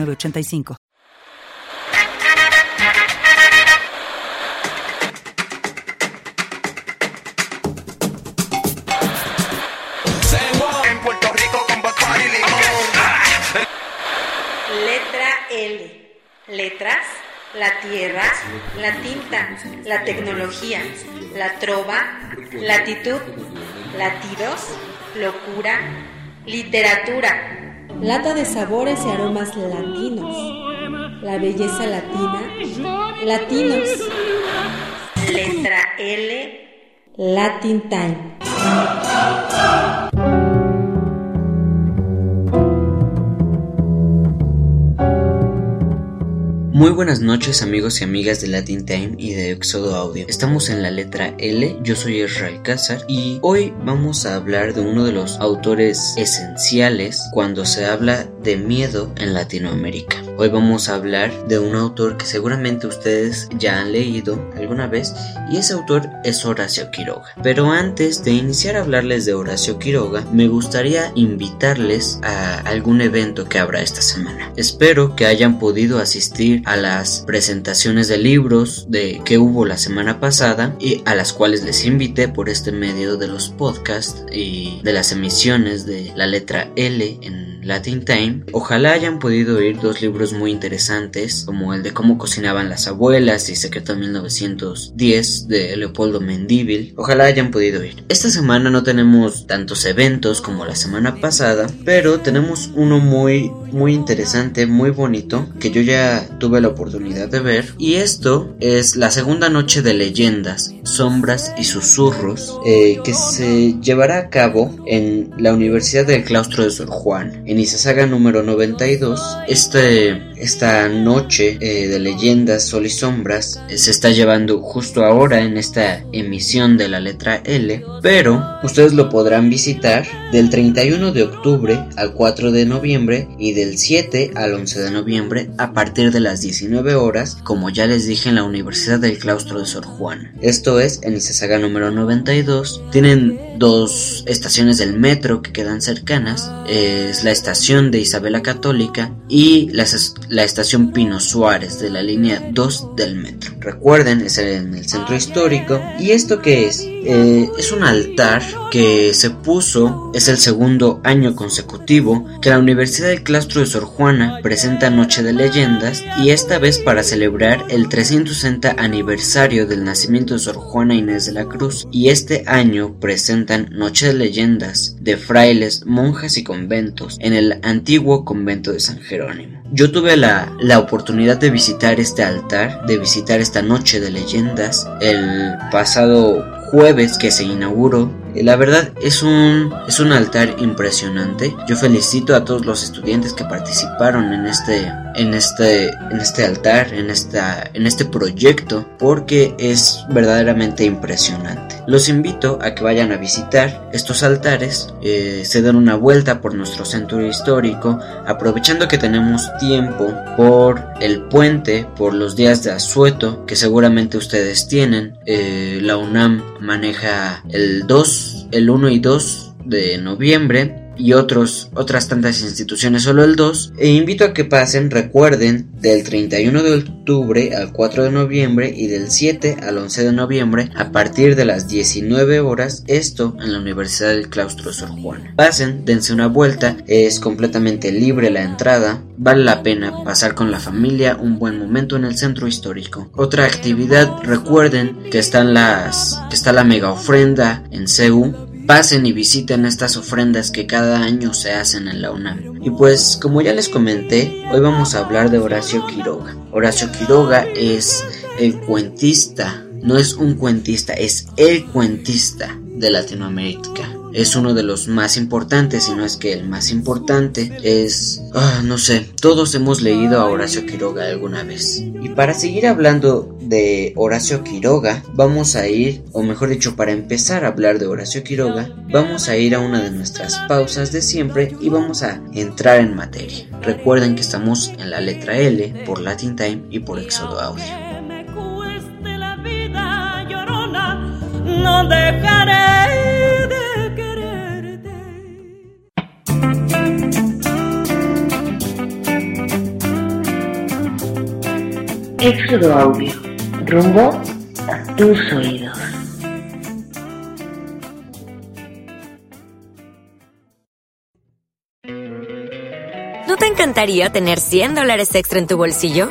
8985. En Puerto Rico con Bacardi y limón. Letra L. Letras, la tierra, la tinta, la tecnología, la trova, latitud, latidos, locura, literatura, Lata de sabores y aromas latinos. La belleza latina. Latinos. letra L, Latin Time. Muy buenas noches amigos y amigas de Latin Time y de Éxodo Audio. Estamos en la letra L, yo soy Israel Cázar y hoy vamos a hablar de uno de los autores esenciales cuando se habla de miedo en Latinoamérica. Hoy vamos a hablar de un autor que seguramente ustedes ya han leído alguna vez y ese autor es Horacio Quiroga. Pero antes de iniciar a hablarles de Horacio Quiroga, me gustaría invitarles a algún evento que habrá esta semana. Espero que hayan podido asistir a las presentaciones de libros de que hubo la semana pasada y a las cuales les invité por este medio de los podcasts y de las emisiones de la letra L en Latin Time. Ojalá hayan podido oír dos libros muy interesantes como el de cómo cocinaban las abuelas y Secreto 1910 de Leopoldo Mendívil. Ojalá hayan podido oír. Esta semana no tenemos tantos eventos como la semana pasada, pero tenemos uno muy muy interesante, muy bonito que yo ya tuve la oportunidad de ver y esto es la segunda noche de leyendas, sombras y susurros eh, que se llevará a cabo en la Universidad del Claustro de Sor Juan en Izazaga número 92. Este, esta noche eh, de leyendas, sol y sombras eh, se está llevando justo ahora en esta emisión de la letra L, pero ustedes lo podrán visitar del 31 de octubre al 4 de noviembre y del 7 al 11 de noviembre a partir de las 19 horas, como ya les dije en la Universidad del Claustro de Sor Juan. Esto es en Izazaga número 92. Tienen dos estaciones del metro que quedan cercanas. Es la estación de Isabela Católica y la, la estación Pino Suárez de la línea 2 del metro. Recuerden, es en el centro histórico. ¿Y esto qué es? Eh, es un altar que se puso, es el segundo año consecutivo que la Universidad del Claustro de Sor Juana presenta Noche de Leyendas y esta vez para celebrar el 360 aniversario del nacimiento de Sor Juana Inés de la Cruz y este año presentan Noche de Leyendas de frailes, monjas y conventos en el antiguo convento de San Jerónimo. Yo tuve la, la oportunidad de visitar este altar, de visitar esta Noche de Leyendas el pasado jueves que se inauguró. La verdad es un, es un altar impresionante. Yo felicito a todos los estudiantes que participaron en este, en este, en este altar, en, esta, en este proyecto, porque es verdaderamente impresionante. Los invito a que vayan a visitar estos altares, eh, se den una vuelta por nuestro centro histórico, aprovechando que tenemos tiempo por el puente, por los días de asueto que seguramente ustedes tienen. Eh, la UNAM maneja el 2, el 1 y 2 de noviembre y otros, otras tantas instituciones solo el 2 e invito a que pasen, recuerden, del 31 de octubre al 4 de noviembre y del 7 al 11 de noviembre a partir de las 19 horas, esto en la Universidad del Claustro Sor Juana. Pasen, dense una vuelta, es completamente libre la entrada, vale la pena pasar con la familia un buen momento en el centro histórico. Otra actividad, recuerden que están las que está la mega ofrenda en CEU Pasen y visiten estas ofrendas que cada año se hacen en la UNAM. Y pues, como ya les comenté, hoy vamos a hablar de Horacio Quiroga. Horacio Quiroga es el cuentista, no es un cuentista, es el cuentista de Latinoamérica. Es uno de los más importantes, si no es que el más importante, es... Ah, no sé, todos hemos leído a Horacio Quiroga alguna vez. Y para seguir hablando de Horacio Quiroga, vamos a ir, o mejor dicho, para empezar a hablar de Horacio Quiroga, vamos a ir a una de nuestras pausas de siempre y vamos a entrar en materia. Recuerden que estamos en la letra L por Latin Time y por Éxodo Audio. no dejaré Éxodo Audio, rumbo a tus oídos. ¿No te encantaría tener 100 dólares extra en tu bolsillo?